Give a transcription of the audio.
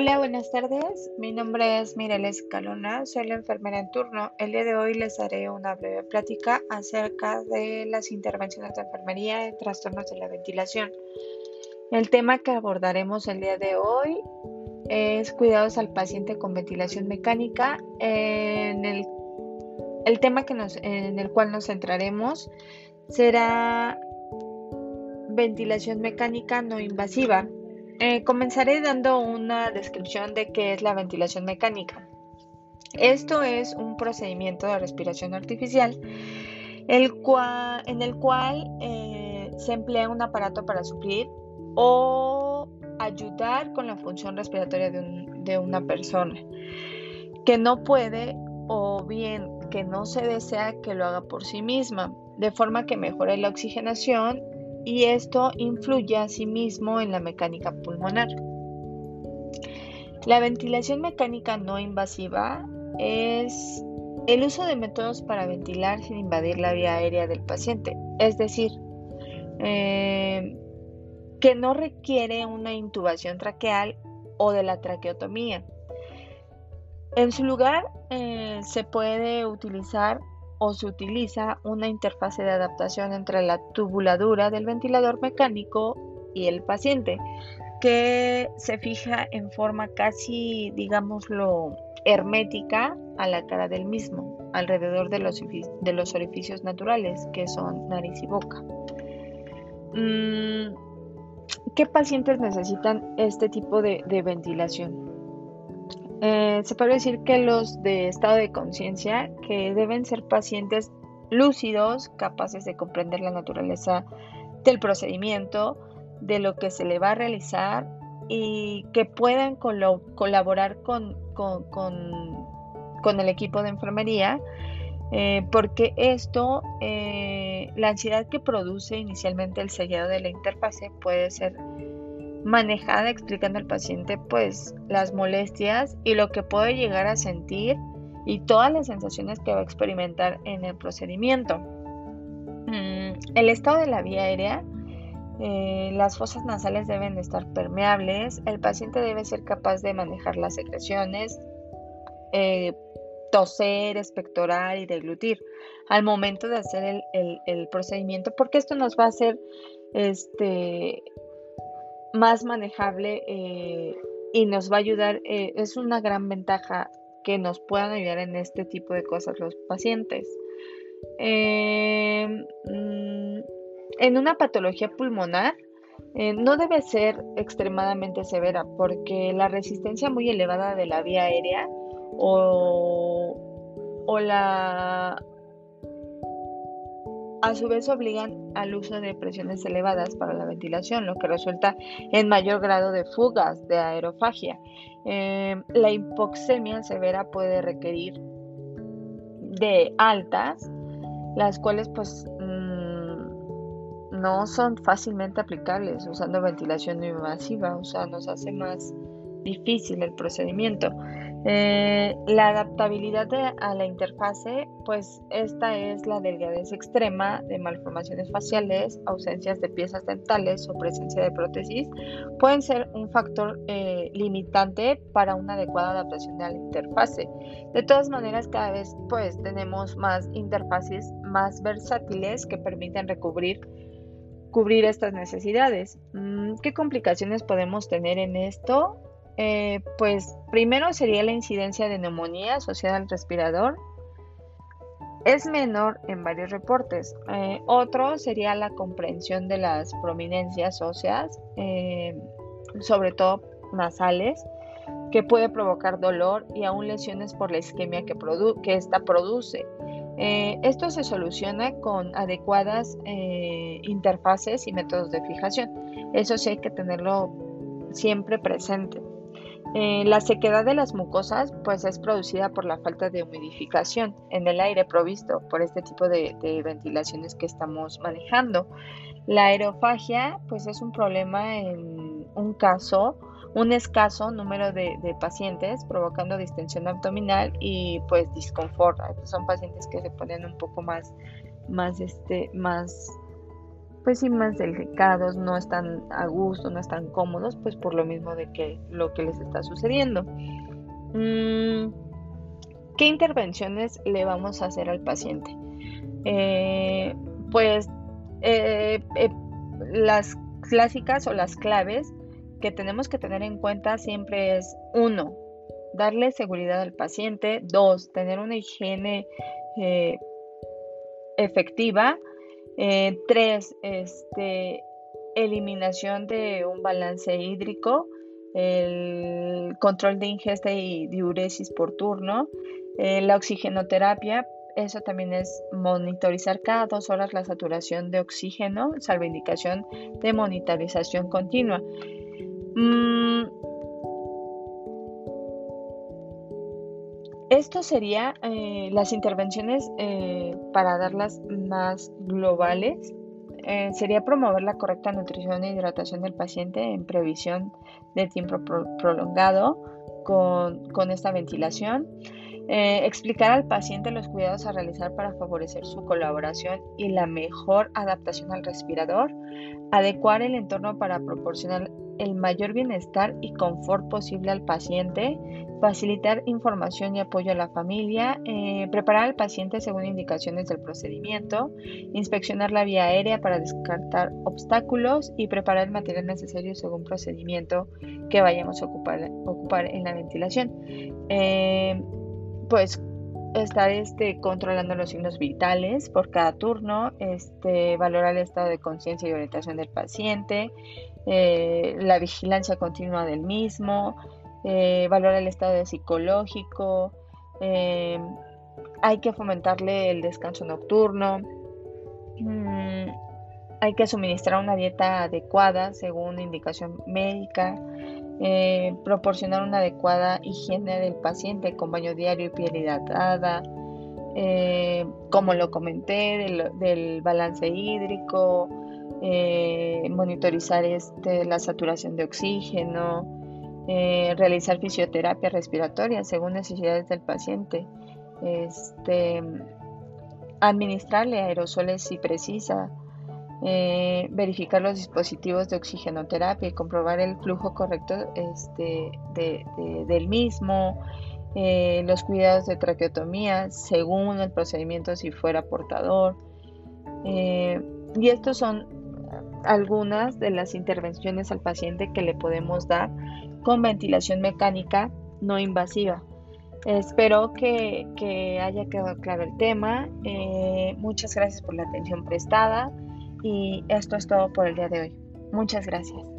Hola, buenas tardes. Mi nombre es Mireles Calona, soy la enfermera en turno. El día de hoy les daré una breve plática acerca de las intervenciones de enfermería en trastornos de la ventilación. El tema que abordaremos el día de hoy es cuidados al paciente con ventilación mecánica. En el, el tema que nos, en el cual nos centraremos será ventilación mecánica no invasiva. Eh, comenzaré dando una descripción de qué es la ventilación mecánica. Esto es un procedimiento de respiración artificial el cual, en el cual eh, se emplea un aparato para suplir o ayudar con la función respiratoria de, de una persona que no puede o bien que no se desea que lo haga por sí misma, de forma que mejore la oxigenación y esto influye asimismo en la mecánica pulmonar. La ventilación mecánica no invasiva es el uso de métodos para ventilar sin invadir la vía aérea del paciente, es decir, eh, que no requiere una intubación traqueal o de la traqueotomía. En su lugar, eh, se puede utilizar o se utiliza una interfase de adaptación entre la tubuladura del ventilador mecánico y el paciente, que se fija en forma casi, digámoslo, hermética a la cara del mismo, alrededor de los, de orificios naturales, que son nariz y boca. Mm, ¿Qué pacientes necesitan este tipo de ventilación? Eh, se puede decir que los de estado de conciencia, que deben ser pacientes lúcidos, capaces de comprender la naturaleza del procedimiento, de lo que se le va a realizar y que puedan colaborar con, con, el equipo de enfermería, eh, porque esto, eh, la ansiedad que produce inicialmente el sellado de la interfase puede ser manejada explicando al paciente pues las molestias y lo que puede llegar a sentir y todas las sensaciones que va a experimentar en el procedimiento. Mm, el estado de la vía aérea, eh, las fosas nasales deben de estar permeables, el paciente debe ser capaz de manejar las secreciones, eh, toser, expectorar y deglutir al momento de hacer el, el, procedimiento, porque esto nos va a hacer este, más manejable eh, y nos va a ayudar, eh, es una gran ventaja que nos puedan ayudar en este tipo de cosas los pacientes. Em, mm, en una patología pulmonar eh, no debe ser extremadamente severa porque la resistencia muy elevada de la vía aérea o, o la a su vez obligan al uso de presiones elevadas para la ventilación, lo que resulta en mayor grado de fugas de aerofagia. Eh, la hipoxemia severa puede requerir de altas, las cuales pues mm, no son fácilmente aplicables usando ventilación invasiva, o sea, nos hace más difícil el procedimiento. Eh, la adaptabilidad a la interfase, pues esta es la delgadez extrema de malformaciones faciales, ausencias de piezas dentales o presencia de prótesis, pueden ser un factor eh, limitante para una adecuada adaptación a la interfase. De todas maneras, cada vez pues tenemos más interfaces más versátiles que permiten recubrir cubrir estas necesidades. Mm, ¿Qué complicaciones podemos tener en esto? Eh, pues primero sería la incidencia de neumonía asociada al respirador. Es menor en varios reportes. Eh, otro sería la comprensión de las prominencias óseas, eh, sobre todo nasales, que puede provocar dolor y aún lesiones por la isquemia que, que esta produce. esto se soluciona con adecuadas interfaces y métodos de fijación. Eso sí hay que tenerlo siempre presente. Eh, la sequedad de las mucosas pues es producida por la falta de humidificación en el aire provisto por este tipo de, ventilaciones que estamos manejando. La aerofagia pues es un problema en un caso, un escaso número de, pacientes provocando distensión abdominal y pues disconfort. Son pacientes que se ponen un poco más, más, este, más pues sí más delicados, no están a gusto, no están cómodos, pues por lo mismo de que lo que les está sucediendo. Mm, ¿Qué intervenciones le vamos a hacer al paciente? Eh, pues eh, eh, las clásicas o las claves que tenemos que tener en cuenta siempre es uno, darle seguridad al paciente, dos, tener una higiene efectiva, tres, este, eliminación de un balance hídrico, el control de ingesta y diuresis por turno, la oxigenoterapia, eso también es monitorizar cada dos horas la saturación de oxígeno, salvo indicación de monitorización continua. Mm, esto sería eh, las intervenciones eh, para darlas más globales. Eh, sería promover la correcta nutrición e hidratación del paciente en previsión de tiempo prolongado con, con esta ventilación. Explicar al paciente los cuidados a realizar para favorecer su colaboración y la mejor adaptación al respirador. Adecuar el entorno para proporcionar el mayor bienestar y confort posible al paciente. Facilitar información y apoyo a la familia. Eh, preparar al paciente según indicaciones del procedimiento. Inspeccionar la vía aérea para descartar obstáculos y preparar el material necesario según procedimiento que vayamos a ocupar, en la ventilación. Eh, pues estar este, controlando los signos vitales por cada turno, este, valorar el estado de conciencia y orientación del paciente, eh, la vigilancia continua del mismo, eh, valorar el estado psicológico, eh, hay que fomentarle el descanso nocturno, mm, hay que suministrar una dieta adecuada según indicación médica, proporcionar una adecuada higiene del paciente con baño diario y piel hidratada, como lo comenté, del, balance hídrico, eh, monitorizar este, la saturación de oxígeno, realizar fisioterapia respiratoria según necesidades del paciente, este, administrarle aerosoles si precisa, eh, verificar los dispositivos de oxigenoterapia y comprobar el flujo correcto este, del mismo, eh, los cuidados de traqueotomía según el procedimiento si fuera portador. Eh, y estos son algunas de las intervenciones al paciente que le podemos dar con ventilación mecánica no invasiva. Espero que, que haya quedado claro el tema. muchas gracias por la atención prestada. Y esto es todo por el día de hoy. Muchas gracias.